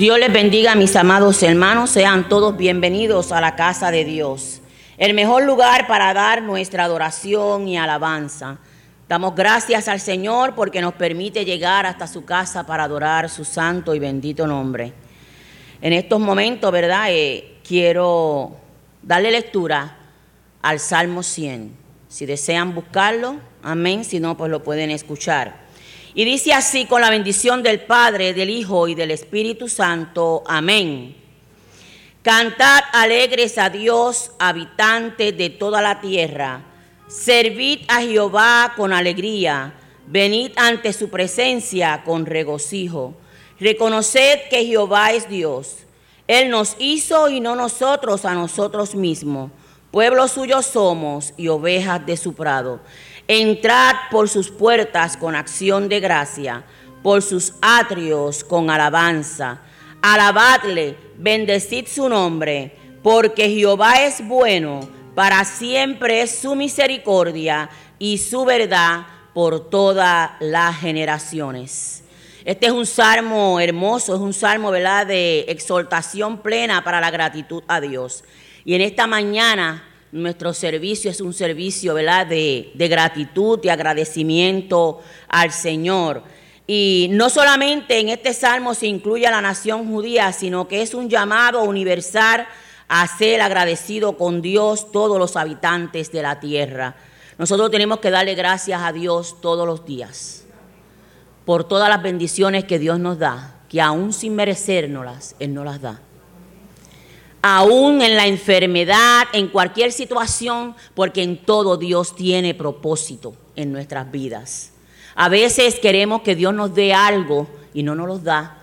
Dios les bendiga, mis amados hermanos. Sean todos bienvenidos a la casa de Dios, el mejor lugar para dar nuestra adoración y alabanza. Damos gracias al Señor porque nos permite llegar hasta su casa para adorar su santo y bendito nombre. En estos momentos, ¿verdad? Eh, quiero darle lectura al Salmo 100. Si desean buscarlo, amén. Si no, pues lo pueden escuchar. Y dice así con la bendición del Padre, del Hijo y del Espíritu Santo. Amén. Cantad alegres a Dios, habitantes de toda la tierra. Servid a Jehová con alegría. Venid ante su presencia con regocijo. Reconoced que Jehová es Dios. Él nos hizo y no nosotros a nosotros mismos. Pueblo suyo somos y ovejas de su prado. Entrad por sus puertas con acción de gracia, por sus atrios con alabanza. Alabadle, bendecid su nombre, porque Jehová es bueno, para siempre es su misericordia y su verdad por todas las generaciones. Este es un salmo hermoso, es un salmo de exaltación plena para la gratitud a Dios. Y en esta mañana nuestro servicio es un servicio ¿verdad? De, gratitud, y agradecimiento al Señor. Y no solamente en este salmo se incluye a la nación judía, sino que es un llamado universal a ser agradecido con Dios todos los habitantes de la tierra. Nosotros tenemos que darle gracias a Dios todos los días por todas las bendiciones que Dios nos da, que aún sin merecérnoslas, Él nos las da aún en la enfermedad, en cualquier situación, porque en todo Dios tiene propósito en nuestras vidas. A veces queremos que Dios nos dé algo y no nos lo da,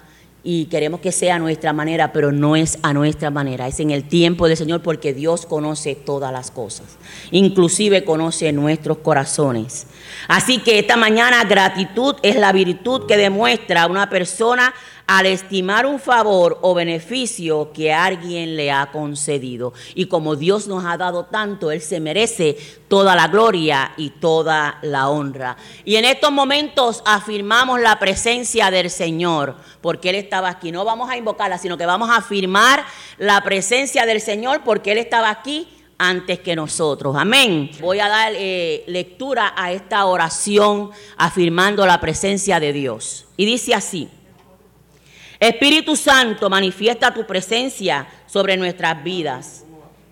y queremos que sea a nuestra manera, pero no es a nuestra manera, es en el tiempo del Señor porque Dios conoce todas las cosas, inclusive conoce nuestros corazones. Así que esta mañana gratitud es la virtud que demuestra una persona al estimar un favor o beneficio que alguien le ha concedido. Y como Dios nos ha dado tanto, Él se merece toda la gloria y toda la honra. Y en estos momentos afirmamos la presencia del Señor, porque Él estaba aquí. No vamos a invocarla, sino que vamos a afirmar la presencia del Señor, porque Él estaba aquí antes que nosotros. Amén. Voy a dar eh, lectura a esta oración afirmando la presencia de Dios. Y dice así. Espíritu Santo, manifiesta tu presencia sobre nuestras vidas.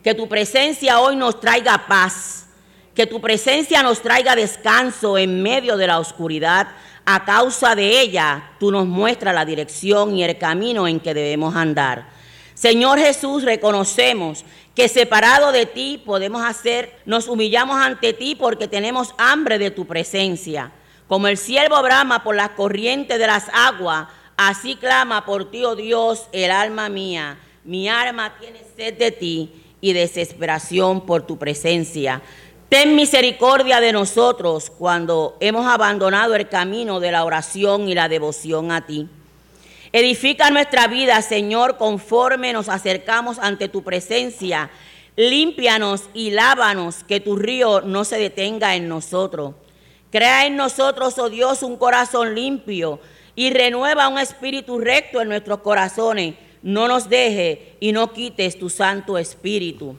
Que tu presencia hoy nos traiga paz. Que tu presencia nos traiga descanso en medio de la oscuridad. A causa de ella, tú nos muestras la dirección y el camino en que debemos andar. Señor Jesús, reconocemos que separado de ti podemos hacer, nos humillamos ante ti porque tenemos hambre de tu presencia. Como el siervo brama por las corrientes de las aguas, Así clama por ti, oh Dios, el alma mía. Mi alma tiene sed de ti y desesperación por tu presencia. Ten misericordia de nosotros cuando hemos abandonado el camino de la oración y la devoción a ti. Edifica nuestra vida, Señor, conforme nos acercamos ante tu presencia. Límpianos y lávanos, que tu río no se detenga en nosotros. Crea en nosotros, oh Dios, un corazón limpio y renueva un espíritu recto en nuestros corazones. No nos deje y no quites tu Santo Espíritu.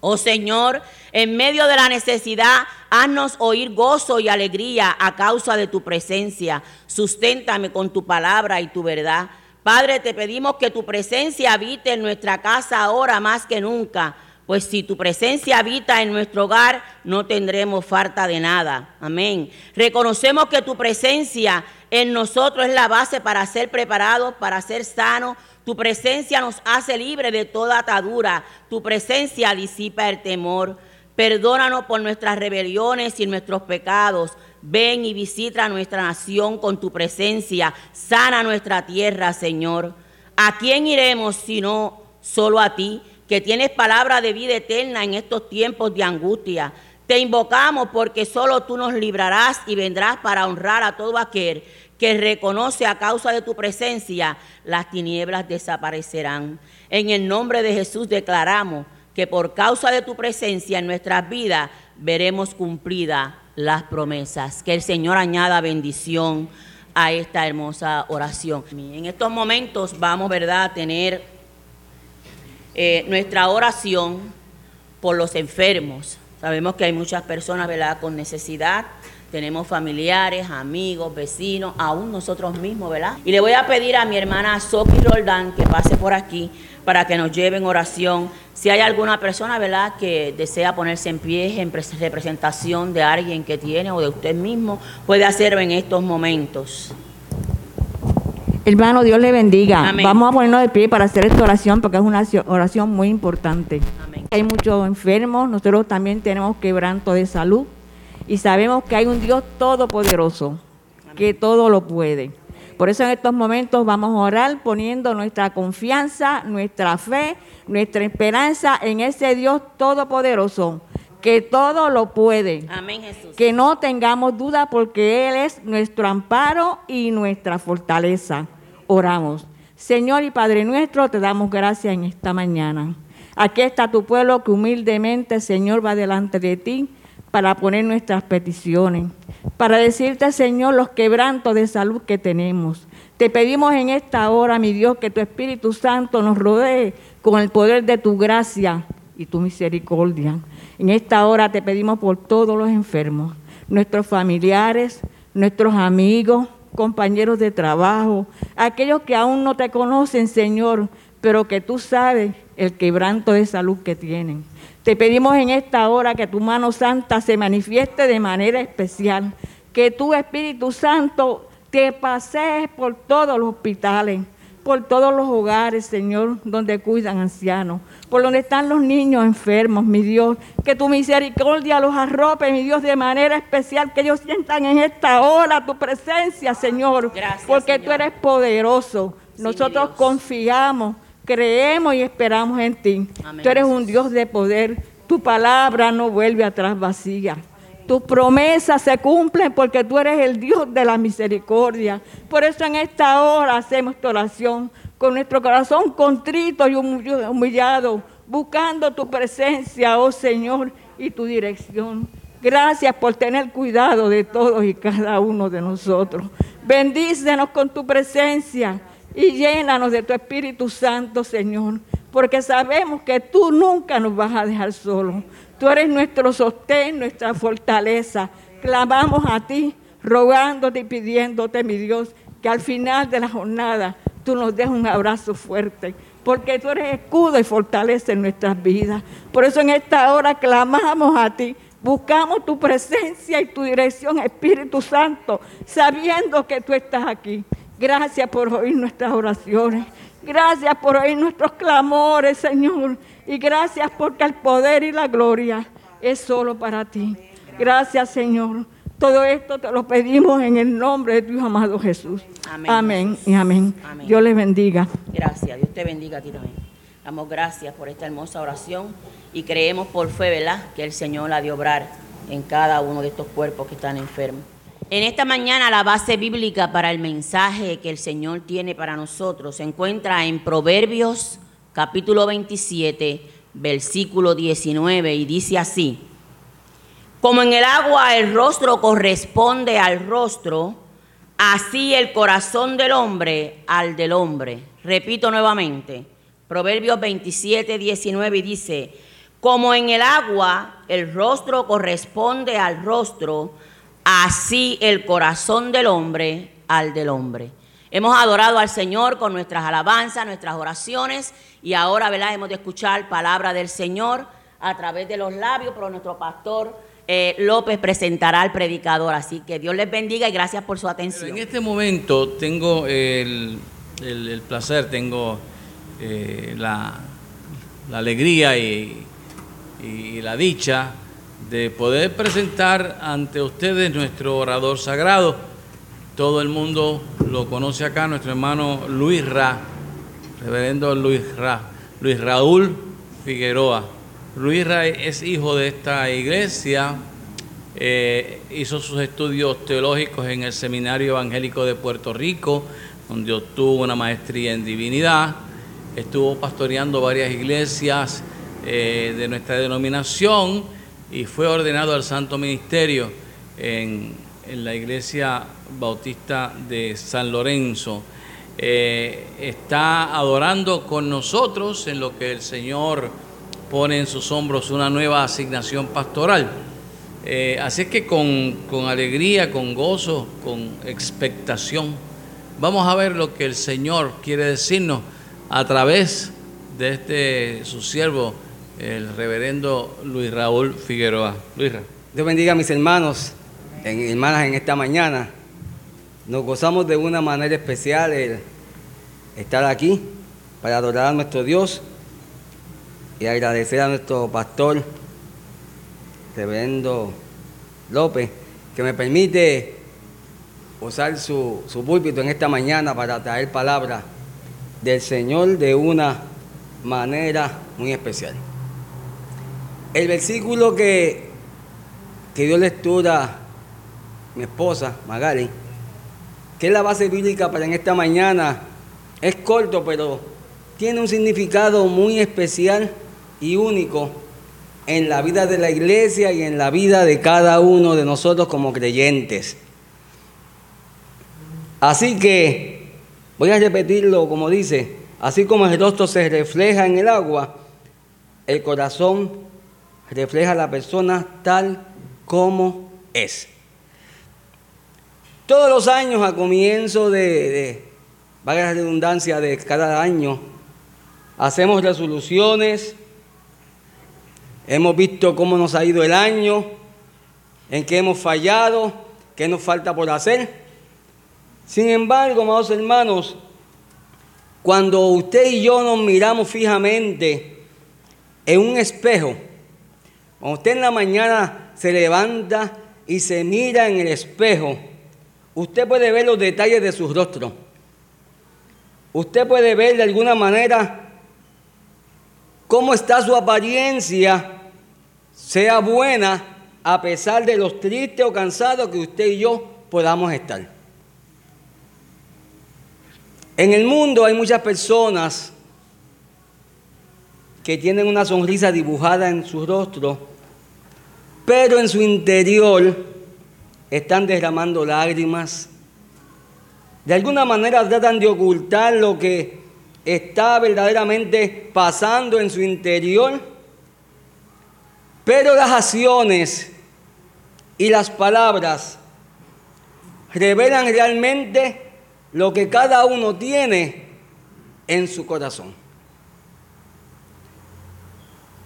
Oh Señor, en medio de la necesidad, haznos oír gozo y alegría a causa de tu presencia. Susténtame con tu palabra y tu verdad. Padre, te pedimos que tu presencia habite en nuestra casa ahora más que nunca pues si tu presencia habita en nuestro hogar, no tendremos falta de nada. Amén. Reconocemos que tu presencia en nosotros es la base para ser preparados, para ser sanos. Tu presencia nos hace libre de toda atadura. Tu presencia disipa el temor. Perdónanos por nuestras rebeliones y nuestros pecados. Ven y visita nuestra nación con tu presencia. Sana nuestra tierra, Señor. ¿A quién iremos sino solo a ti? Que tienes palabra de vida eterna en estos tiempos de angustia. Te invocamos porque solo tú nos librarás y vendrás para honrar a todo aquel que reconoce a causa de tu presencia, las tinieblas desaparecerán. En el nombre de Jesús declaramos que por causa de tu presencia en nuestras vidas veremos cumplidas las promesas. Que el Señor añada bendición a esta hermosa oración. En estos momentos vamos, ¿verdad?, a tener eh, nuestra oración por los enfermos. Sabemos que hay muchas personas, ¿verdad?, con necesidad. Tenemos familiares, amigos, vecinos, aún nosotros mismos, ¿verdad? Y le voy a pedir a mi hermana Sophie Roldán que pase por aquí para que nos lleve en oración. Si hay alguna persona, ¿verdad?, que desea ponerse en pie en representación de alguien que tiene o de usted mismo, puede hacerlo en estos momentos. Hermano, Dios le bendiga. Vamos a ponernos de pie para hacer esta oración porque es una oración muy importante. Hay muchos enfermos, nosotros también tenemos quebranto de salud y sabemos que hay un Dios todopoderoso que todo lo puede. Por eso en estos momentos vamos a orar poniendo nuestra confianza, nuestra fe, nuestra esperanza en ese Dios todopoderoso que todo lo puede. Amén, Jesús. Que no tengamos duda porque Él es nuestro amparo y nuestra fortaleza. Oramos. Señor y Padre nuestro, te damos gracias en esta mañana. Aquí está tu pueblo que humildemente, Señor, va delante de ti para poner nuestras peticiones, para decirte, Señor, los quebrantos de salud que tenemos. Te pedimos en esta hora, mi Dios, que tu Espíritu Santo nos rodee con el poder de tu gracia y tu misericordia. En esta hora te pedimos por todos los enfermos, nuestros familiares, nuestros amigos, compañeros de trabajo, aquellos que aún no te conocen, Señor, pero que tú sabes el quebranto de salud que tienen. Te pedimos en esta hora que tu mano santa se manifieste de manera especial, que tu Espíritu Santo te pasees por todos los hospitales, por todos los hogares, Señor, donde cuidan ancianos, por donde están los niños enfermos, mi Dios. Que tu misericordia los arrope, mi Dios, de manera especial, que ellos sientan en esta hora tu presencia, Señor, Gracias, porque tú eres poderoso. Nosotros confiamos, creemos y esperamos en ti. tú eres un Dios de poder. Tu palabra no vuelve atrás vacía. Tus promesas se cumplen porque tú eres el Dios de la misericordia. Por eso en esta hora hacemos esta oración con nuestro corazón contrito y humillado, buscando tu presencia, oh Señor, y tu dirección. Gracias por tener cuidado de todos y cada uno de nosotros. Bendícenos con tu presencia y llénanos de tu Espíritu Santo, Señor, porque sabemos que tú nunca nos vas a dejar solos. Tú eres nuestro sostén, nuestra fortaleza. Clamamos a ti, rogándote y pidiéndote, mi Dios, que al final de la jornada tú nos des un abrazo fuerte, porque tú eres escudo y fortaleza en nuestras vidas. Por eso en esta hora clamamos a ti, buscamos tu presencia y tu dirección, Espíritu Santo, sabiendo que tú estás aquí. Gracias por oír nuestras oraciones. Gracias por oír nuestros clamores, Señor. Y gracias porque el poder y la gloria es solo para ti. Gracias, Señor. Todo esto te lo pedimos en el nombre de tu amado Jesús. Amén. Amén y amén. Dios les bendiga. Gracias. Dios te bendiga a ti también. Damos gracias por esta hermosa oración y creemos por fe, ¿verdad?, que el Señor la de obrar en cada uno de estos cuerpos que están enfermos. En esta mañana la base bíblica para el mensaje que el Señor tiene para nosotros se encuentra en Proverbios capítulo 27, versículo 19, y dice así, como en el agua el rostro corresponde al rostro, así el corazón del hombre al del hombre. Repito nuevamente, Proverbios 27, 19 y dice, como en el agua el rostro corresponde al rostro, así el corazón del hombre al del hombre. Hemos adorado al Señor con nuestras alabanzas, nuestras oraciones y ahora, ¿verdad? Hemos de escuchar palabra del Señor a través de los labios, pero nuestro pastor eh, López presentará al predicador. Así que Dios les bendiga y gracias por su atención. En este momento tengo el, placer, tengo eh, la, alegría y, y la dicha de poder presentar ante ustedes nuestro orador sagrado todo el mundo lo conoce acá, nuestro hermano Luis Ra, reverendo Luis Ra, Luis Raúl Figueroa. Luis Ra es hijo de esta iglesia, eh, hizo sus estudios teológicos en el Seminario Evangélico de Puerto Rico, donde obtuvo una maestría en divinidad, estuvo pastoreando varias iglesias eh, de nuestra denominación y fue ordenado al Santo Ministerio en en la iglesia bautista de San Lorenzo. Eh, está adorando con nosotros en lo que el Señor pone en sus hombros una nueva asignación pastoral. Eh, así es que con, con alegría, con gozo, con expectación, vamos a ver lo que el Señor quiere decirnos a través de este su siervo, el reverendo Luis Raúl Figueroa. Luis Dios bendiga a mis hermanos, hermanas en esta mañana. Nos gozamos de una manera especial el estar aquí para adorar a nuestro Dios y agradecer a nuestro pastor, reverendo López, que me permite usar su, su púlpito en esta mañana para traer palabra del Señor de una manera muy especial. El versículo que, que dio lectura mi esposa, Magali, que es la base bíblica para en esta mañana, es corto, pero tiene un significado muy especial y único en la vida de la iglesia y en la vida de cada uno de nosotros como creyentes. Así que voy a repetirlo como dice, así como el rostro se refleja en el agua, el corazón refleja a la persona tal como es. Todos los años a comienzo de, de la redundancia, de cada año, hacemos resoluciones, hemos visto cómo nos ha ido el año, en qué hemos fallado, qué nos falta por hacer. Sin embargo, amados hermanos, cuando usted y yo nos miramos fijamente en un espejo, cuando usted en la mañana se levanta y se mira en el espejo, usted puede ver los detalles de su rostro. Usted puede ver de alguna manera cómo está su apariencia, sea buena, a pesar de los tristes o cansados que usted y yo podamos estar. En el mundo hay muchas personas que tienen una sonrisa dibujada en su rostro, pero en su interior están derramando lágrimas. De alguna manera tratan de ocultar lo que está verdaderamente pasando en su interior, pero las acciones y las palabras revelan realmente lo que cada uno tiene en su corazón.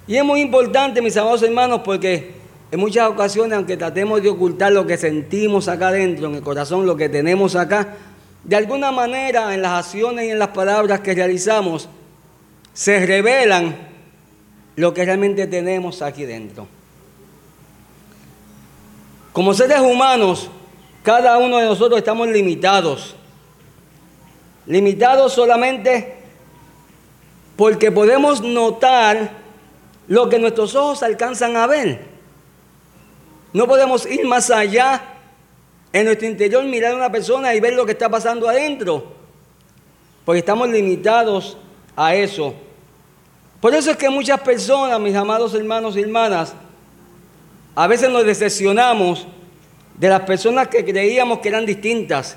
Y es muy importante, mis amados hermanos, porque en muchas ocasiones, aunque tratemos de ocultar lo que sentimos acá adentro, en el corazón, lo que tenemos acá, de alguna manera en las acciones y en las palabras que realizamos, se revelan lo que realmente tenemos aquí dentro. Como seres humanos, cada uno de nosotros estamos limitados limitados solamente porque podemos notar lo que nuestros ojos alcanzan a ver. No podemos ir más allá en nuestro interior, mirar a una persona y ver lo que está pasando adentro, porque estamos limitados a eso. Por eso es que muchas personas, mis amados hermanos y hermanas, a veces nos decepcionamos de las personas que creíamos que eran distintas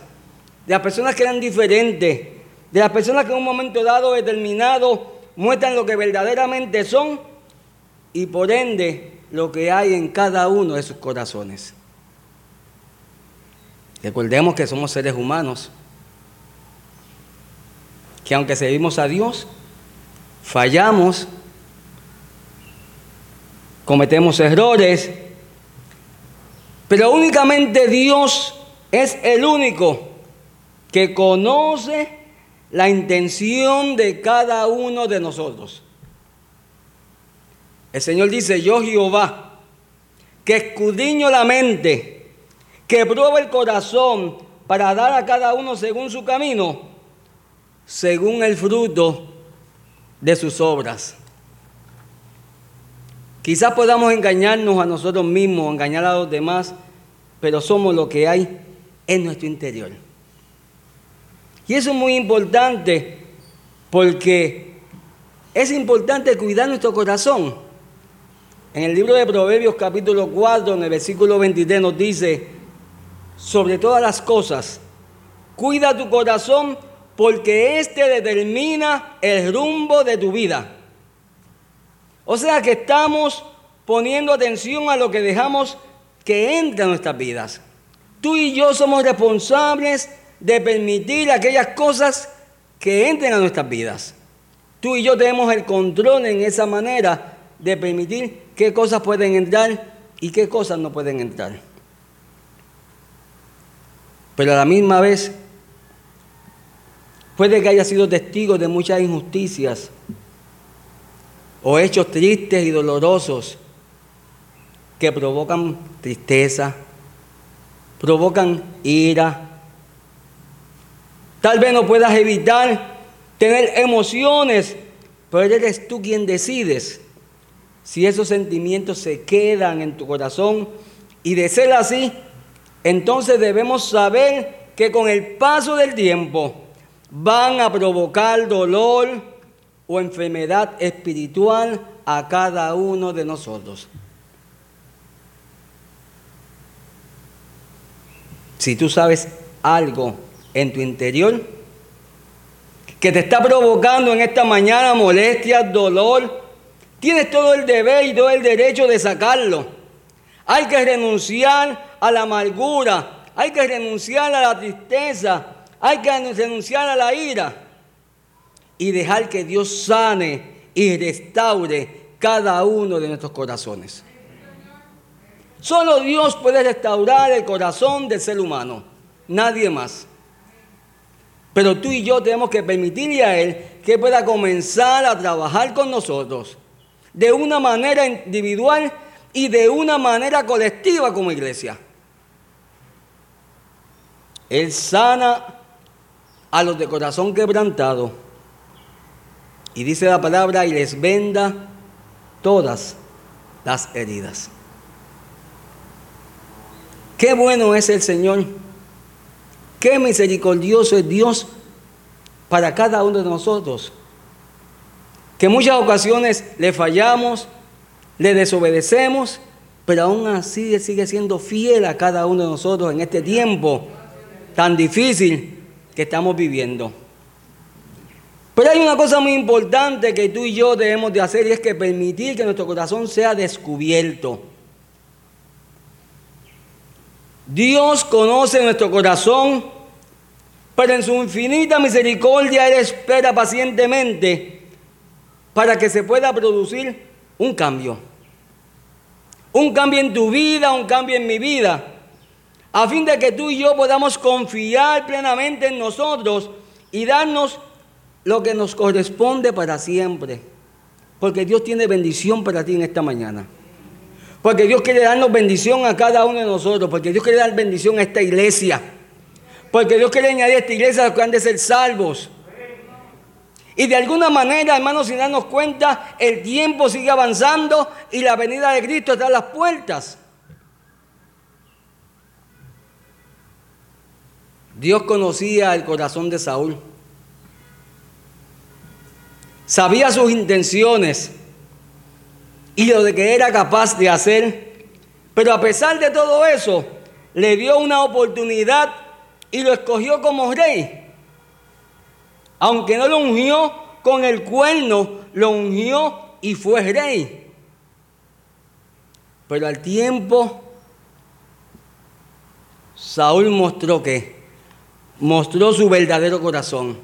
de las personas que eran diferentes, de las personas que en un momento dado determinado muestran lo que verdaderamente son y por ende lo que hay en cada uno de sus corazones. Recordemos que somos seres humanos, que aunque servimos a Dios, fallamos, cometemos errores, pero únicamente Dios es el único que conoce la intención de cada uno de nosotros. El Señor dice, yo Jehová, que escudriño la mente, que prueba el corazón para dar a cada uno según su camino, según el fruto de sus obras. Quizás podamos engañarnos a nosotros mismos, engañar a los demás, pero somos lo que hay en nuestro interior. Y eso es muy importante porque es importante cuidar nuestro corazón. En el libro de Proverbios capítulo 4, en el versículo 23 nos dice, sobre todas las cosas. Cuida tu corazón porque éste determina el rumbo de tu vida. O sea que estamos poniendo atención a lo que dejamos que entre en nuestras vidas. Tú y yo somos responsables de permitir aquellas cosas que entren a nuestras vidas. Tú y yo tenemos el control en esa manera de permitir qué cosas pueden entrar y qué cosas no pueden entrar. Pero a la misma vez, puede que haya sido testigo de muchas injusticias o hechos tristes y dolorosos que provocan tristeza, provocan ira. Tal vez no puedas evitar tener emociones, pero eres tú quien decides si esos sentimientos se quedan en tu corazón. Y de ser así, entonces debemos saber que con el paso del tiempo van a provocar dolor o enfermedad espiritual a cada uno de nosotros. Si tú sabes algo en tu interior que te está provocando en esta mañana molestia, dolor, tienes todo el deber y todo el derecho de sacarlo. Hay que renunciar a la amargura, hay que renunciar a la tristeza, hay que renunciar a la ira y dejar que Dios sane y restaure cada uno de nuestros corazones. Solo Dios puede restaurar el corazón del ser humano, nadie más. Pero tú y yo tenemos que permitirle a Él que pueda comenzar a trabajar con nosotros de una manera individual y de una manera colectiva como iglesia. Él sana a los de corazón quebrantado y dice la palabra y les venda todas las heridas. Qué bueno es el Señor. Qué misericordioso es Dios para cada uno de nosotros. Que muchas ocasiones le fallamos, le desobedecemos, pero aún así sigue siendo fiel a cada uno de nosotros en este tiempo tan difícil que estamos viviendo. Pero hay una cosa muy importante que tú y yo debemos de hacer y es que permitir que nuestro corazón sea descubierto. Dios conoce nuestro corazón, pero en su infinita misericordia Él espera pacientemente para que se pueda producir un cambio. Un cambio en tu vida, un cambio en mi vida, a fin de que tú y yo podamos confiar plenamente en nosotros y darnos lo que nos corresponde para siempre. Porque Dios tiene bendición para ti en esta mañana. Porque Dios quiere darnos bendición a cada uno de nosotros. Porque Dios quiere dar bendición a esta iglesia. Porque Dios quiere añadir a esta iglesia a los que han de ser salvos. Y de alguna manera, hermanos, sin darnos cuenta, el tiempo sigue avanzando y la venida de Cristo está a las puertas. Dios conocía el corazón de Saúl. Sabía sus intenciones y lo de que era capaz de hacer. Pero a pesar de todo eso, le dio una oportunidad y lo escogió como rey. Aunque no lo ungió con el cuerno, lo ungió y fue rey. Pero al tiempo, Saúl mostró que mostró su verdadero corazón.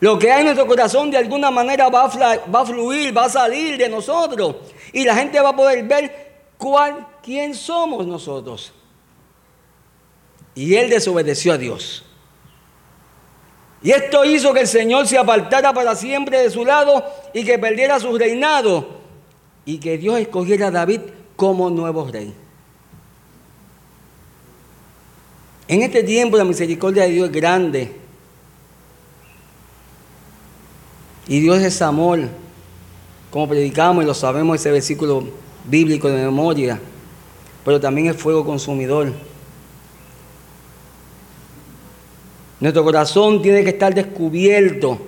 Lo que hay en nuestro corazón de alguna manera va a, fluir, va a salir de nosotros. Y la gente va a poder ver cuál, quién somos nosotros. Y él desobedeció a Dios. Y esto hizo que el Señor se apartara para siempre de su lado y que perdiera su reinado. Y que Dios escogiera a David como nuevo rey. En este tiempo la misericordia de Dios es grande. Y Dios es amor, como predicamos y lo sabemos ese versículo bíblico de memoria, pero también es fuego consumidor. Nuestro corazón tiene que estar descubierto,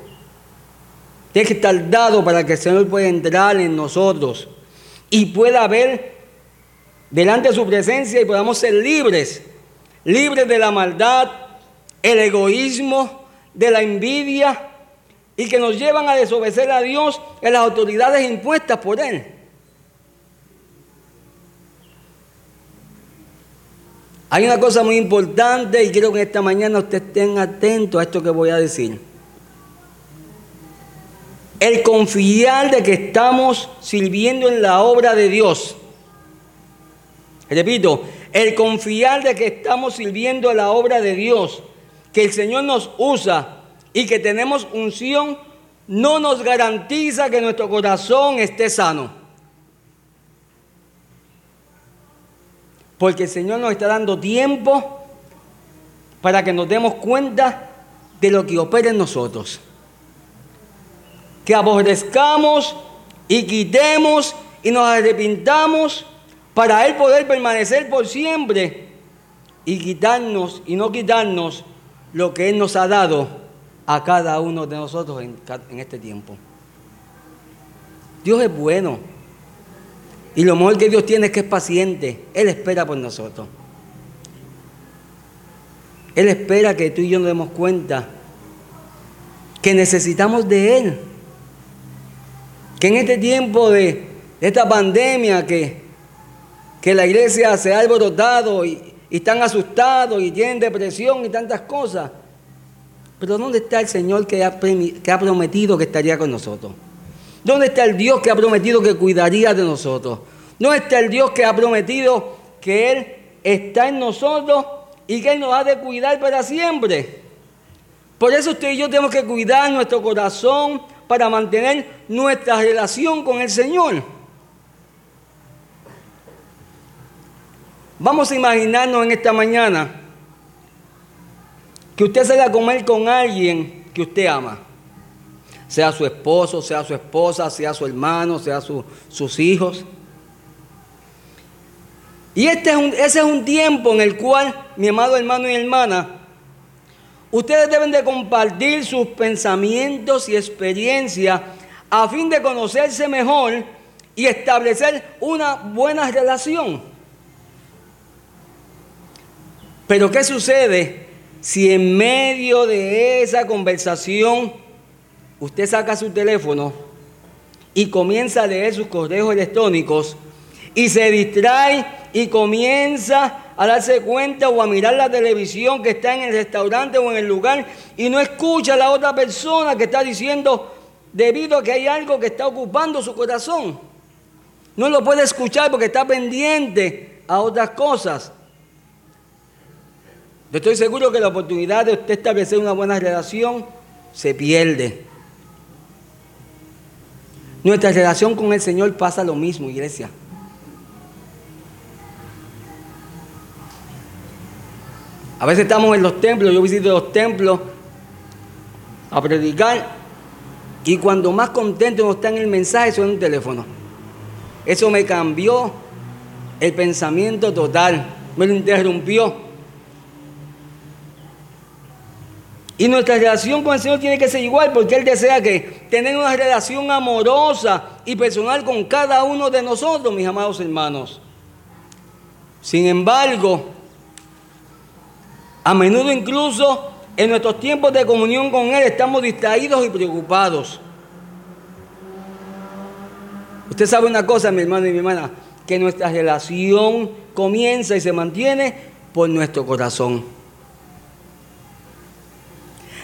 tiene que estar dado para que el Señor pueda entrar en nosotros y pueda ver delante de su presencia y podamos ser libres libres de la maldad, el egoísmo, de la envidia y que nos llevan a desobedecer a Dios en las autoridades impuestas por Él. Hay una cosa muy importante y quiero que esta mañana ustedes estén atentos a esto que voy a decir. El confiar de que estamos sirviendo en la obra de Dios. Repito, el confiar de que estamos sirviendo en la obra de Dios, que el Señor nos usa y que tenemos unción, no nos garantiza que nuestro corazón esté sano. Porque el Señor nos está dando tiempo para que nos demos cuenta de lo que opera en nosotros. Que aborrezcamos y quitemos y nos arrepintamos para Él poder permanecer por siempre y quitarnos y no quitarnos lo que Él nos ha dado a cada uno de nosotros en, en este tiempo. Dios es bueno. Y lo mejor que Dios tiene es que es paciente. Él espera por nosotros. Él espera que tú y yo nos demos cuenta que necesitamos de Él. Que en este tiempo de, esta pandemia que, que la iglesia se ha alborotado y, y están asustados y tienen depresión y tantas cosas. Pero ¿dónde está el Señor que ha, que ha prometido que estaría con nosotros? ¿Dónde está el Dios que ha prometido que cuidaría de nosotros? ¿Dónde está el Dios que ha prometido que Él está en nosotros y que Él nos ha de cuidar para siempre? Por eso usted y yo tenemos que cuidar nuestro corazón para mantener nuestra relación con el Señor. Vamos a imaginarnos en esta mañana que usted salga a comer con alguien que usted ama sea su esposo, sea su esposa, sea su hermano, sea sus hijos. Y este es un, ese es un tiempo en el cual, mi amado hermano y hermana, ustedes deben de compartir sus pensamientos y experiencias a fin de conocerse mejor y establecer una buena relación. Pero ¿qué sucede si en medio de esa conversación usted saca su teléfono y comienza a leer sus correos electrónicos y se distrae y comienza a darse cuenta o a mirar la televisión que está en el restaurante o en el lugar y no escucha a la otra persona que está diciendo debido a que hay algo que está ocupando su corazón. No lo puede escuchar porque está pendiente a otras cosas. Yo estoy seguro que la oportunidad de usted establecer una buena relación se pierde. Nuestra relación con el Señor pasa lo mismo, iglesia. A veces estamos en los templos, yo visito los templos a predicar y cuando más contento uno está en el mensaje suena un teléfono. Eso me cambió el pensamiento total, me lo interrumpió. Y nuestra relación con el Señor tiene que ser igual porque Él desea que tener una relación amorosa y personal con cada uno de nosotros, mis amados hermanos. Sin embargo, a menudo incluso en nuestros tiempos de comunión con Él estamos distraídos y preocupados. Usted sabe una cosa, mi hermano y mi hermana, que nuestra relación comienza y se mantiene por nuestro corazón.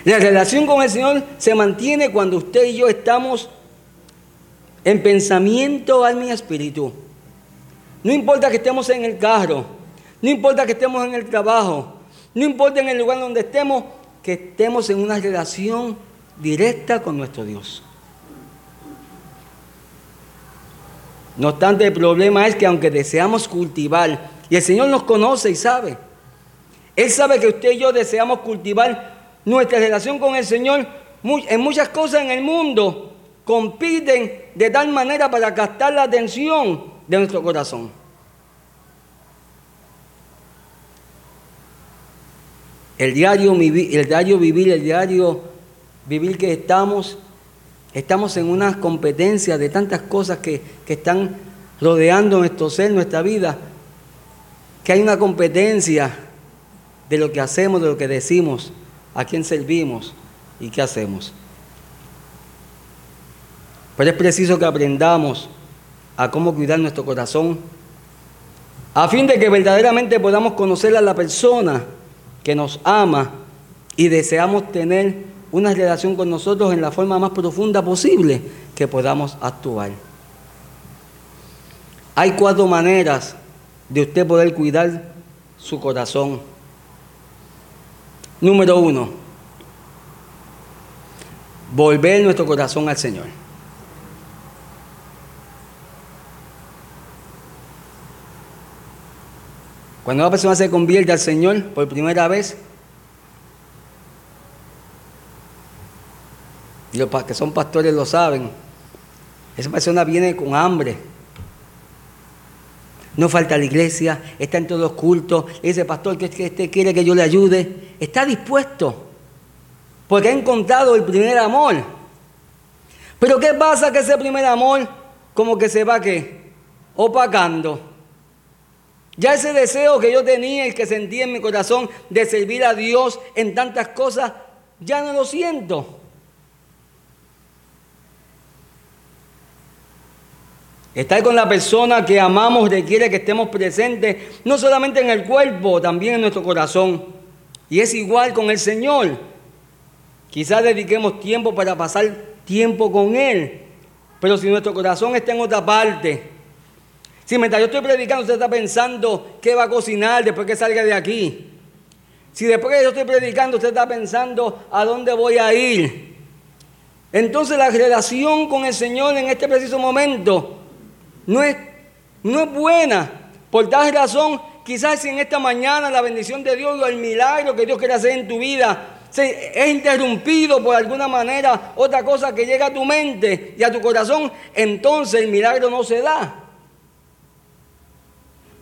La relación con el Señor se mantiene cuando usted y yo estamos en pensamiento, alma y espíritu. No importa que estemos en el carro, no importa que estemos en el trabajo, no importa en el lugar donde estemos, que estemos en una relación directa con nuestro Dios. No obstante, el problema es que aunque deseamos cultivar, y el Señor nos conoce y sabe, Él sabe que usted y yo deseamos cultivar nuestra relación con el Señor en muchas cosas en el mundo compiten de tal manera para captar la atención de nuestro corazón. El diario, el diario vivir, el diario vivir que estamos, estamos en una competencia de tantas cosas que, que están rodeando nuestro ser, nuestra vida, que hay una competencia de lo que hacemos, de lo que decimos, a quién servimos y qué hacemos. Pero es preciso que aprendamos a cómo cuidar nuestro corazón, a fin de que verdaderamente podamos conocer a la persona que nos ama y deseamos tener una relación con nosotros en la forma más profunda posible que podamos actuar. Hay cuatro maneras de usted poder cuidar su corazón. Número uno, volver nuestro corazón al Señor. Cuando una persona se convierte al Señor por primera vez, y los que son pastores lo saben, esa persona viene con hambre. No falta la iglesia, está en todos los cultos, dice, pastor, que este quiere que yo le ayude. Está dispuesto, porque ha encontrado el primer amor. Pero ¿qué pasa que ese primer amor como que se va ¿qué? opacando? Ya ese deseo que yo tenía y que sentía en mi corazón de servir a Dios en tantas cosas, ya no lo siento. Estar con la persona que amamos requiere que estemos presentes, no solamente en el cuerpo, también en nuestro corazón. Y es igual con el Señor. Quizás dediquemos tiempo para pasar tiempo con Él, pero si nuestro corazón está en otra parte, si mientras yo estoy predicando usted está pensando qué va a cocinar después que salga de aquí. Si después que yo estoy predicando usted está pensando a dónde voy a ir. Entonces la relación con el Señor en este preciso momento no es, no es buena. Por tal razón, quizás en esta mañana la bendición de Dios o el milagro que Dios quiere hacer en tu vida es interrumpido por alguna manera, otra cosa que llega a tu mente y a tu corazón, entonces el milagro no se da.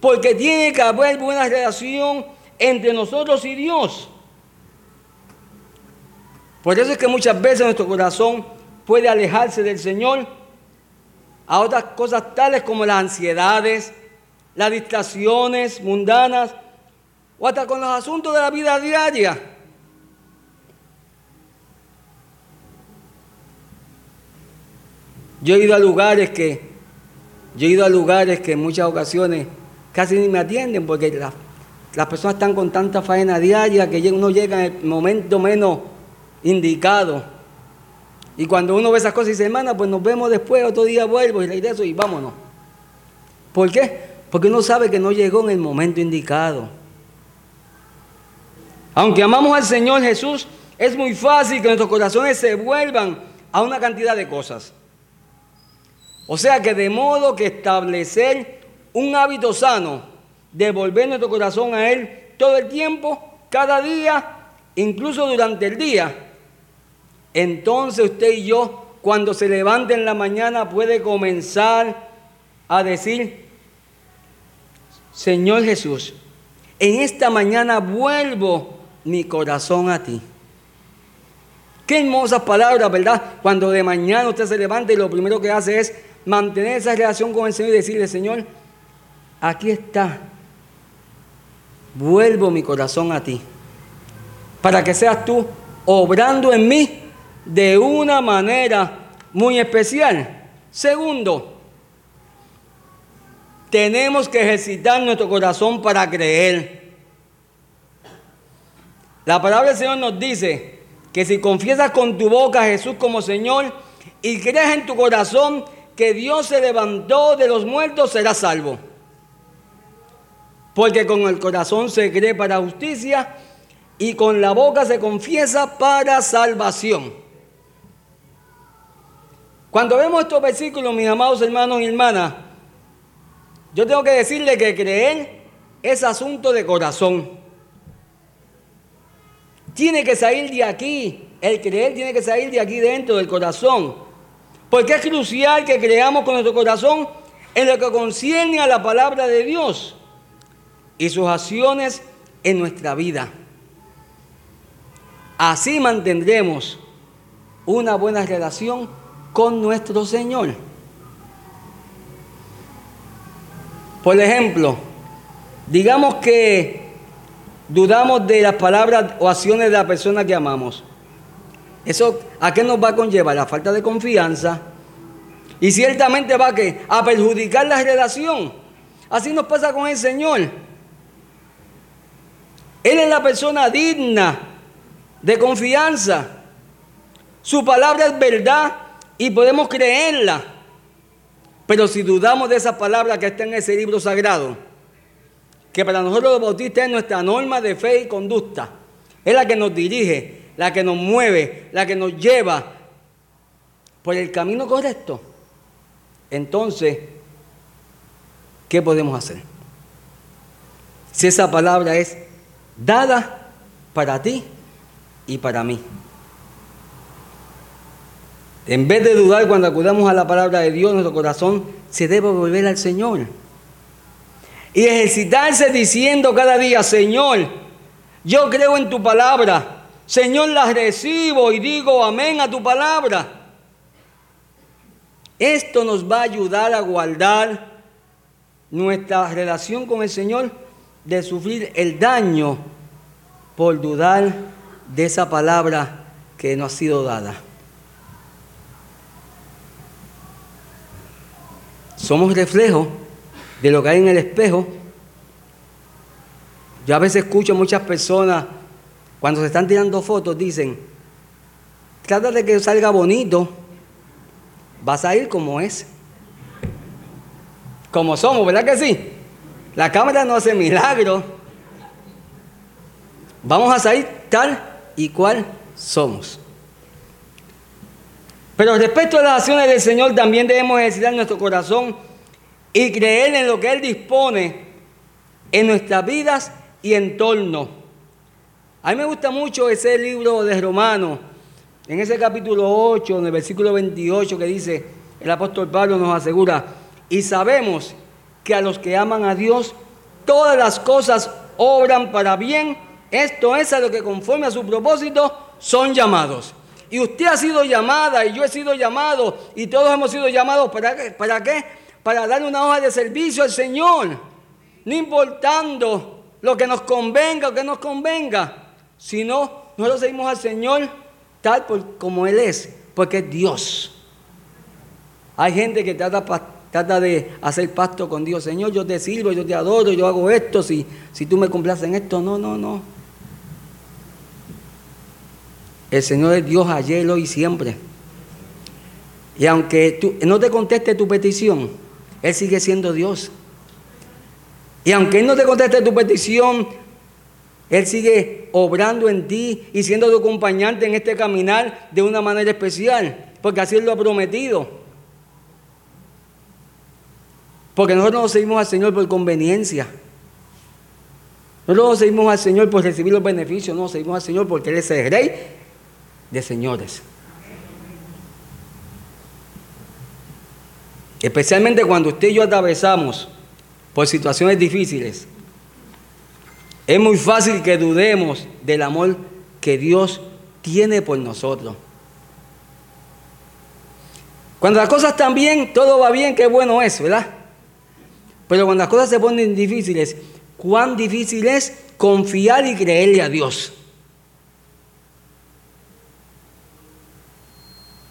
Porque tiene que haber buena relación entre nosotros y Dios. Por eso es que muchas veces nuestro corazón puede alejarse del Señor a otras cosas tales como las ansiedades, las distracciones mundanas o hasta con los asuntos de la vida diaria. Yo he ido a lugares que, yo he ido a lugares que en muchas ocasiones casi ni me atienden porque las personas están con tanta faena diaria que uno llega en el momento menos indicado. Y cuando uno ve esas cosas y dice, hermana, pues nos vemos después, otro día vuelvo y regreso y vámonos. ¿Por qué? Porque uno sabe que no llegó en el momento indicado. Aunque amamos al Señor Jesús, es muy fácil que nuestros corazones se vuelvan a una cantidad de cosas. O sea que de modo que establecer un hábito sano de volver nuestro corazón a Él todo el tiempo, cada día, incluso durante el día. Entonces usted y yo, cuando se levante en la mañana, puede comenzar a decir, Señor Jesús, en esta mañana vuelvo mi corazón a ti. Qué hermosas palabras, ¿verdad? Cuando de mañana usted se levanta y lo primero que hace es mantener esa relación con el Señor y decirle, Señor, aquí está. Vuelvo mi corazón a ti, para que seas tú obrando en mí de una manera muy especial. Segundo, tenemos que ejercitar nuestro corazón para creer. La palabra del Señor nos dice que si confiesas con tu boca a Jesús como Señor y crees en tu corazón que Dios se levantó de los muertos, serás salvo. Porque con el corazón se cree para justicia y con la boca se confiesa para salvación. Cuando vemos estos versículos, mis amados hermanos y hermanas, yo tengo que decirle que creer es asunto de corazón. Tiene que salir de aquí. El creer tiene que salir de aquí dentro del corazón. Porque es crucial que creamos con nuestro corazón en lo que concierne a la palabra de Dios y sus acciones en nuestra vida. Así mantendremos una buena relación con nuestro Señor. Por ejemplo, digamos que dudamos de las palabras o acciones de la persona que amamos. ¿Eso a qué nos va a conllevar? La falta de confianza. Y ciertamente va a, a perjudicar la relación. Así nos pasa con el Señor. Él es la persona digna de confianza. Su palabra es verdad y podemos creerla. Pero si dudamos de esa palabra que está en ese libro sagrado, que para nosotros los bautistas es nuestra norma de fe y conducta, es la que nos dirige, la que nos mueve, la que nos lleva por el camino correcto, entonces, ¿qué podemos hacer? Si esa palabra es dada para ti y para mí. En vez de dudar cuando acudamos a la palabra de Dios, nuestro corazón se debe volver al Señor. Y ejercitarse diciendo cada día, Señor, yo creo en tu palabra. Señor, la recibo y digo amén a tu palabra. Esto nos va a ayudar a guardar nuestra relación con el Señor de sufrir el daño por dudar de esa palabra que nos ha sido dada. Somos reflejo de lo que hay en el espejo. Yo a veces escucho a muchas personas cuando se están tirando fotos, dicen, trata de que salga bonito, vas a ir como es. Como somos, ¿verdad que sí? La cámara no hace milagro. Vamos a salir tal y cual somos. Pero respecto a las acciones del Señor también debemos ejercitar nuestro corazón y creer en lo que Él dispone en nuestras vidas y entorno. A mí me gusta mucho ese libro de Romanos, en ese capítulo 8, en el versículo 28 que dice, el apóstol Pablo nos asegura, y sabemos que a los que aman a Dios, todas las cosas obran para bien, esto es a lo que conforme a su propósito son llamados. Y usted ha sido llamada y yo he sido llamado y todos hemos sido llamados para qué? ¿Para qué? Para dar una hoja de servicio al Señor. No importando lo que nos convenga o que nos convenga, sino nosotros seguimos al Señor tal como Él es, porque es Dios. Hay gente que trata, trata de hacer pacto con Dios. Señor, yo te sirvo, yo te adoro, yo hago esto, si, si tú me complaces en esto. No, no, no. El Señor es Dios ayer, hoy y siempre. Y aunque tú, no te conteste tu petición, Él sigue siendo Dios. Y aunque Él no te conteste tu petición, Él sigue obrando en ti y siendo tu acompañante en este caminar de una manera especial, porque así Él lo ha prometido. Porque nosotros no seguimos al Señor por conveniencia. Nosotros no seguimos al Señor por recibir los beneficios, no, seguimos al Señor porque Él es el Rey de señores. Especialmente cuando usted y yo atravesamos por situaciones difíciles, es muy fácil que dudemos del amor que Dios tiene por nosotros. Cuando las cosas están bien, todo va bien, qué bueno es, ¿verdad? Pero cuando las cosas se ponen difíciles, cuán difícil es confiar y creerle a Dios.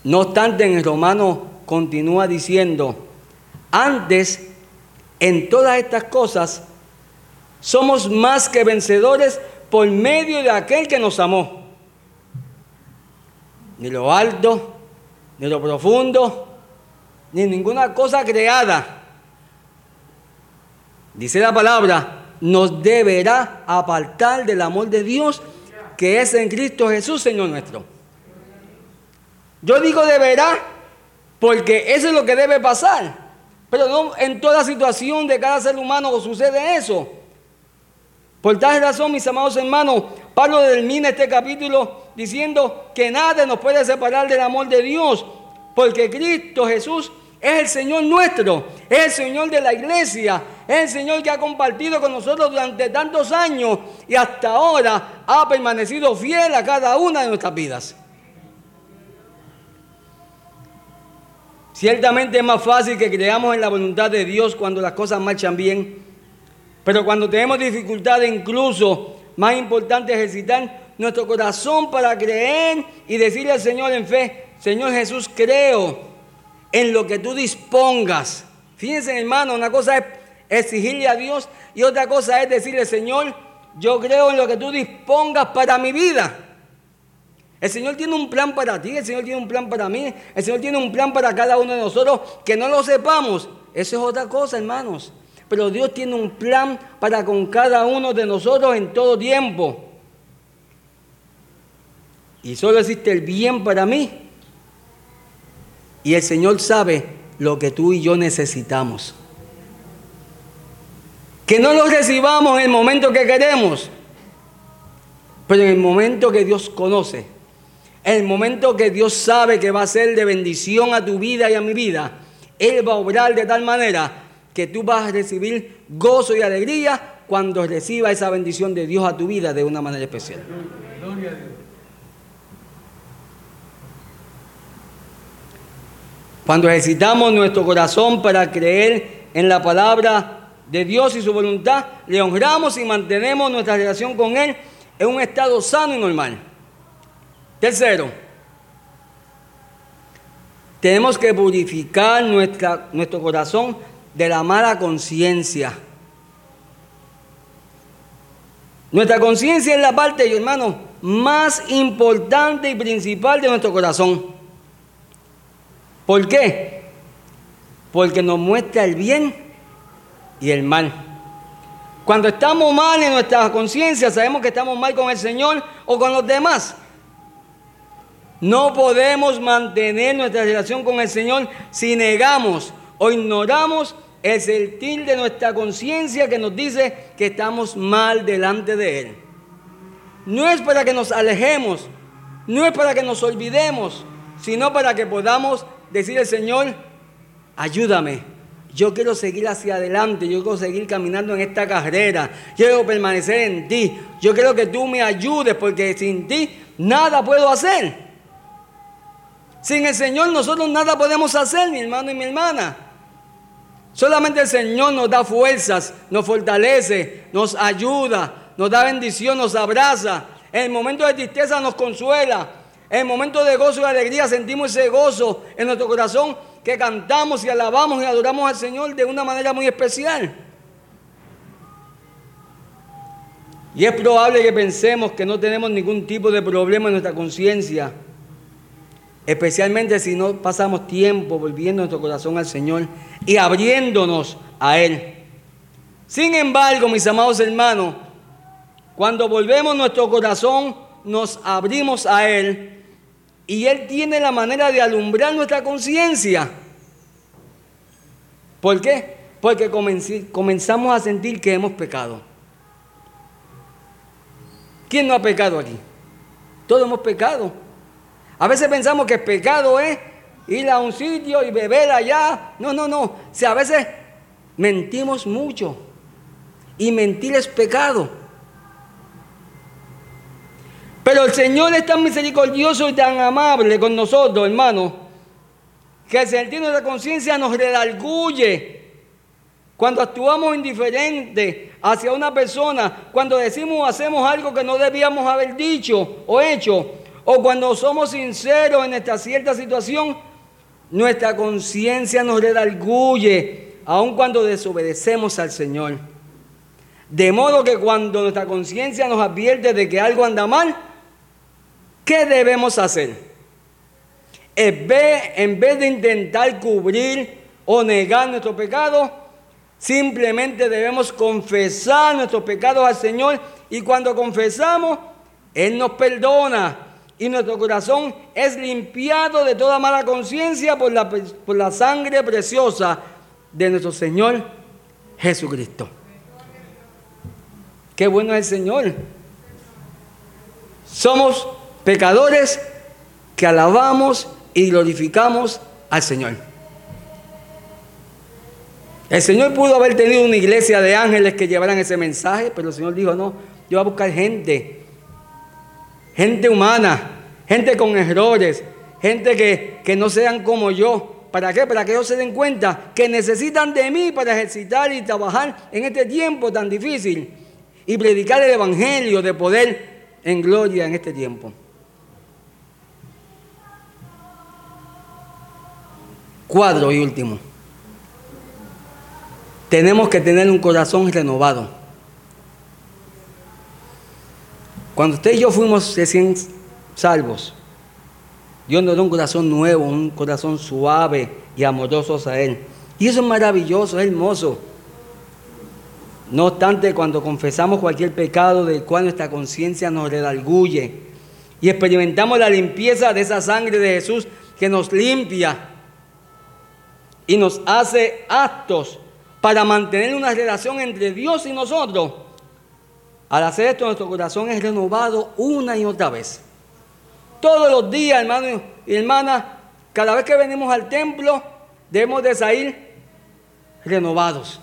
No obstante, en el romano continúa diciendo, antes, en todas estas cosas, somos más que vencedores por medio de aquel que nos amó. Ni lo alto, ni lo profundo, ni ninguna cosa creada. Dice la palabra, nos deberá apartar del amor de Dios que es en Cristo Jesús, Señor nuestro. Yo digo deberá porque eso es lo que debe pasar. Pero no en toda situación de cada ser humano sucede eso. Por tal razón, mis amados hermanos, Pablo termina este capítulo diciendo que nada nos puede separar del amor de Dios, porque Cristo Jesús es el Señor nuestro, es el Señor de la iglesia, es el Señor que ha compartido con nosotros durante tantos años y hasta ahora ha permanecido fiel a cada una de nuestras vidas. Ciertamente es más fácil que creamos en la voluntad de Dios cuando las cosas marchan bien, pero cuando tenemos dificultades incluso más importante ejercitar nuestro corazón para creer y decirle al Señor en fe, Señor Jesús, creo en lo que tú dispongas. Fíjense hermano, una cosa es exigirle a Dios y otra cosa es decirle, Señor, yo creo en lo que tú dispongas para mi vida. El Señor tiene un plan para ti, el Señor tiene un plan para mí, el Señor tiene un plan para cada uno de nosotros. Que no lo sepamos, eso es otra cosa, hermanos. Pero Dios tiene un plan para con cada uno de nosotros en todo tiempo. Y solo existe el bien para mí. Y el Señor sabe lo que tú y yo necesitamos. Que no lo recibamos en el momento que queremos, pero en el momento que Dios conoce, el momento que Dios sabe que va a ser de bendición a tu vida y a mi vida, Él va a obrar de tal manera que tú vas a recibir gozo y alegría cuando reciba esa bendición de Dios a tu vida de una manera especial. Cuando ejercitamos nuestro corazón para creer en la palabra de Dios y su voluntad, le honramos y mantenemos nuestra relación con Él en un estado sano y normal. Tercero, tenemos que purificar nuestra, nuestro corazón de la mala conciencia. Nuestra conciencia es la parte, hermano, más importante y principal de nuestro corazón. ¿Por qué? Porque nos muestra el bien y el mal. Cuando estamos mal en nuestra conciencia, sabemos que estamos mal con el Señor o con los demás. No podemos mantener nuestra relación con el Señor si negamos o ignoramos el sentir de nuestra conciencia que nos dice que estamos mal delante de Él. No es para que nos alejemos, no es para que nos olvidemos, sino para que podamos decir al Señor, ayúdame, yo quiero seguir hacia adelante, yo quiero seguir caminando en esta carrera, quiero permanecer en ti, yo quiero que tú me ayudes porque sin ti nada puedo hacer. Sin el Señor nosotros nada podemos hacer, mi hermano y mi hermana. Solamente el Señor nos da fuerzas, nos fortalece, nos ayuda, nos da bendición, nos abraza. En el momento de tristeza nos consuela. En el momento de gozo y alegría sentimos ese gozo en nuestro corazón que cantamos y alabamos y adoramos al Señor de una manera muy especial. Y es probable que pensemos que no tenemos ningún tipo de problema en nuestra conciencia, especialmente si no pasamos tiempo volviendo nuestro corazón al Señor y abriéndonos a Él. Sin embargo, mis amados hermanos, cuando volvemos nuestro corazón, nos abrimos a Él, y Él tiene la manera de alumbrar nuestra conciencia. ¿Por qué? Porque comenzamos a sentir que hemos pecado. ¿Quién no ha pecado aquí? Todos hemos pecado. A veces pensamos que el pecado es ir a un sitio y beber allá. No, no, no. Si a veces mentimos mucho. Y mentir es pecado. Pero el Señor es tan misericordioso y tan amable con nosotros, hermano, que el sentido de la conciencia nos redarguye cuando actuamos indiferente hacia una persona, cuando decimos o hacemos algo que no debíamos haber dicho o hecho, o cuando somos sinceros en esta cierta situación, nuestra conciencia nos redarguye, aun cuando desobedecemos al Señor. De modo que cuando nuestra conciencia nos advierte de que algo anda mal, ¿Qué debemos hacer? En vez de intentar cubrir o negar nuestro pecado, simplemente debemos confesar nuestros pecados al Señor y cuando confesamos, Él nos perdona y nuestro corazón es limpiado de toda mala conciencia por la, por la sangre preciosa de nuestro Señor Jesucristo. Qué bueno es el Señor. Somos pecadores que alabamos y glorificamos al Señor. El Señor pudo haber tenido una iglesia de ángeles que llevaran ese mensaje, pero el Señor dijo, no, yo voy a buscar gente, gente humana, gente con errores, gente que, que no sean como yo. ¿Para qué? Para que ellos se den cuenta que necesitan de mí para ejercitar y trabajar en este tiempo tan difícil. y predicar el Evangelio de poder en gloria en este tiempo. Cuadro y último. Tenemos que tener un corazón renovado. Cuando usted y yo fuimos recién salvos, Dios nos da un corazón nuevo, un corazón suave y amoroso a Él. Y eso es maravilloso, es hermoso. No obstante, cuando confesamos cualquier pecado del cual nuestra conciencia nos redarguye y experimentamos la limpieza de esa sangre de Jesús que nos limpia y nos hace actos para mantener una relación entre Dios y nosotros, al hacer esto nuestro corazón es renovado una y otra vez. Todos los días, hermanos y hermanas, cada vez que venimos al templo, debemos de salir renovados.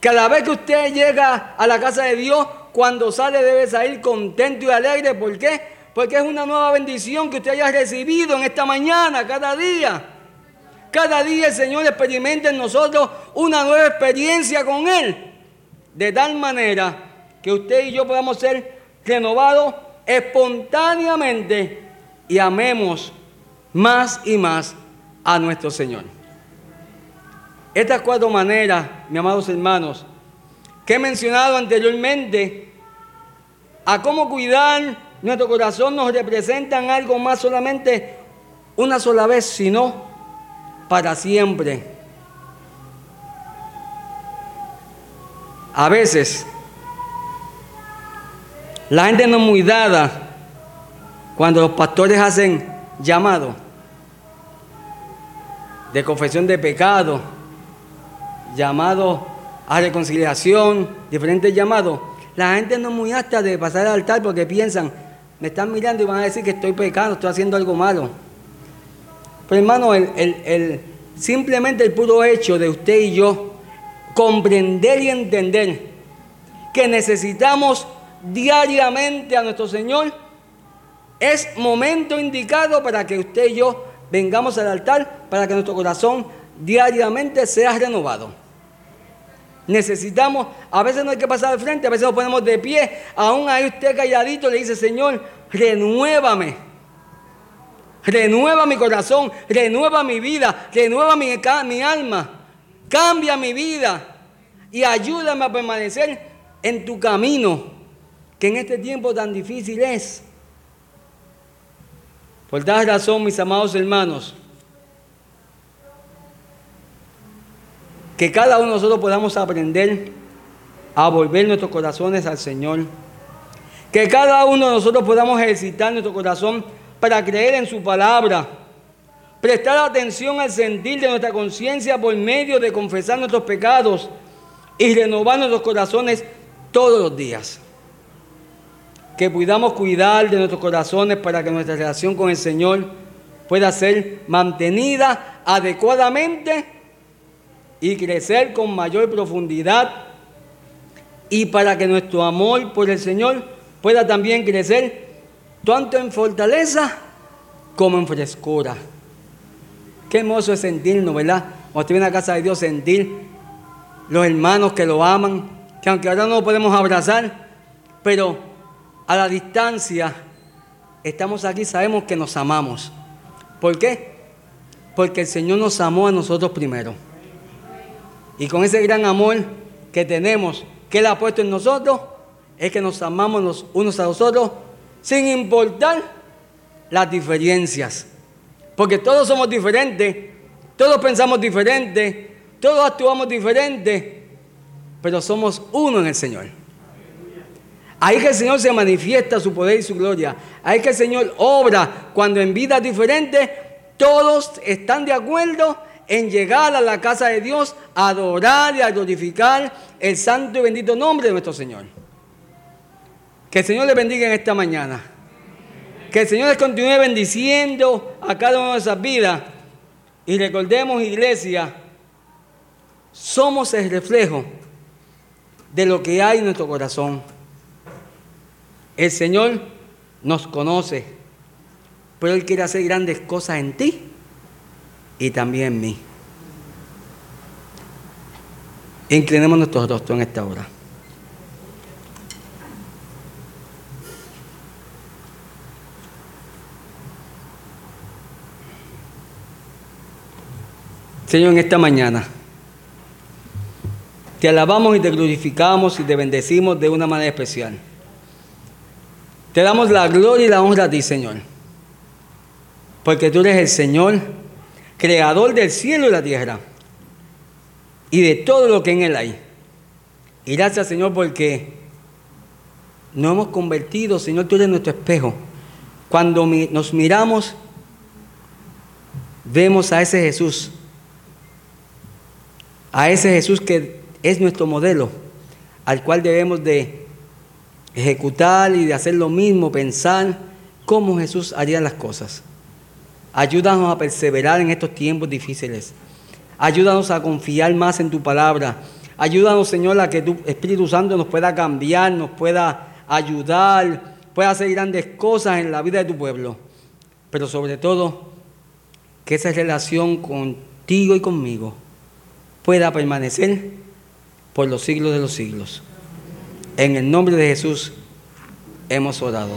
Cada vez que usted llega a la casa de Dios, cuando sale debe salir contento y alegre. ¿Por qué? Porque es una nueva bendición que usted haya recibido en esta mañana, cada día. Cada día el Señor experimenta en nosotros una nueva experiencia con Él. De tal manera que usted y yo podamos ser renovados espontáneamente y amemos más y más a nuestro Señor. Estas cuatro maneras, mis amados hermanos, que he mencionado anteriormente, a cómo cuidar nuestro corazón nos representan algo más solamente una sola vez, sino para siempre. A veces la gente no es muy dada cuando los pastores hacen llamado de confesión de pecado, llamado a reconciliación, diferentes llamados. La gente no es muy apta de pasar al altar porque piensan, me están mirando y van a decir que estoy pecando, estoy haciendo algo malo. Pero hermano, simplemente el puro hecho de usted y yo comprender y entender que necesitamos diariamente a nuestro Señor, es momento indicado para que usted y yo vengamos al altar para que nuestro corazón diariamente sea renovado. Necesitamos, a veces no hay que pasar al frente, a veces nos ponemos de pie, aún ahí usted calladito le dice, Señor, renuévame. Renueva mi corazón, renueva mi vida, renueva mi, mi alma, cambia mi vida y ayúdame a permanecer en tu camino, que en este tiempo tan difícil es. Por tal razón, mis amados hermanos, que cada uno de nosotros podamos aprender a volver nuestros corazones al Señor. Que cada uno de nosotros podamos ejercitar nuestro corazón para creer en su palabra. Prestar atención al sentir de nuestra conciencia por medio de confesar nuestros pecados y renovar nuestros corazones todos los días. Que podamos cuidar de nuestros corazones para que nuestra relación con el Señor pueda ser mantenida adecuadamente y crecer con mayor profundidad y para que nuestro amor por el Señor pueda también crecer tanto en fortaleza como en frescura. Qué hermoso es sentirnos, ¿verdad? Cuando viene a la casa de Dios, sentir los hermanos que lo aman, que aunque ahora no lo podemos abrazar, pero a la distancia estamos aquí, sabemos que nos amamos. ¿Por qué? Porque el Señor nos amó a nosotros primero. Y con ese gran amor que tenemos, que Él ha puesto en nosotros, es que nos amamos los unos a los otros sin importar las diferencias. Porque todos somos diferentes, todos pensamos diferente, todos actuamos diferente, pero somos uno en el Señor. Ahí que el Señor se manifiesta su poder y su gloria. Ahí que el Señor obra cuando en vidas diferentes todos están de acuerdo en llegar a la casa de Dios a adorar y a glorificar el santo y bendito nombre de nuestro Señor. Que el Señor le bendiga en esta mañana. Que el Señor les continúe bendiciendo a cada una de nuestras vidas. Y recordemos, iglesia, somos el reflejo de lo que hay en nuestro corazón. El Señor nos conoce, pero Él quiere hacer grandes cosas en ti y también en mí. Inclinemos nuestros rostros en esta hora. Señor, en esta mañana te alabamos y te glorificamos y te bendecimos de una manera especial. Te damos la gloria y la honra a ti, Señor. Porque tú eres el Señor, creador del cielo y la tierra. Y de todo lo que en él hay. Y gracias, Señor, porque nos hemos convertido, Señor, tú eres nuestro espejo. Cuando nos miramos, vemos a ese Jesús. A ese Jesús que es nuestro modelo, al cual debemos de ejecutar y de hacer lo mismo, pensar cómo Jesús haría las cosas. Ayúdanos a perseverar en estos tiempos difíciles. Ayúdanos a confiar más en tu palabra. Ayúdanos, Señor, a que tu Espíritu Santo nos pueda cambiar, nos pueda ayudar, pueda hacer grandes cosas en la vida de tu pueblo. Pero sobre todo, que esa relación contigo y conmigo pueda permanecer por los siglos de los siglos. En el nombre de Jesús hemos orado.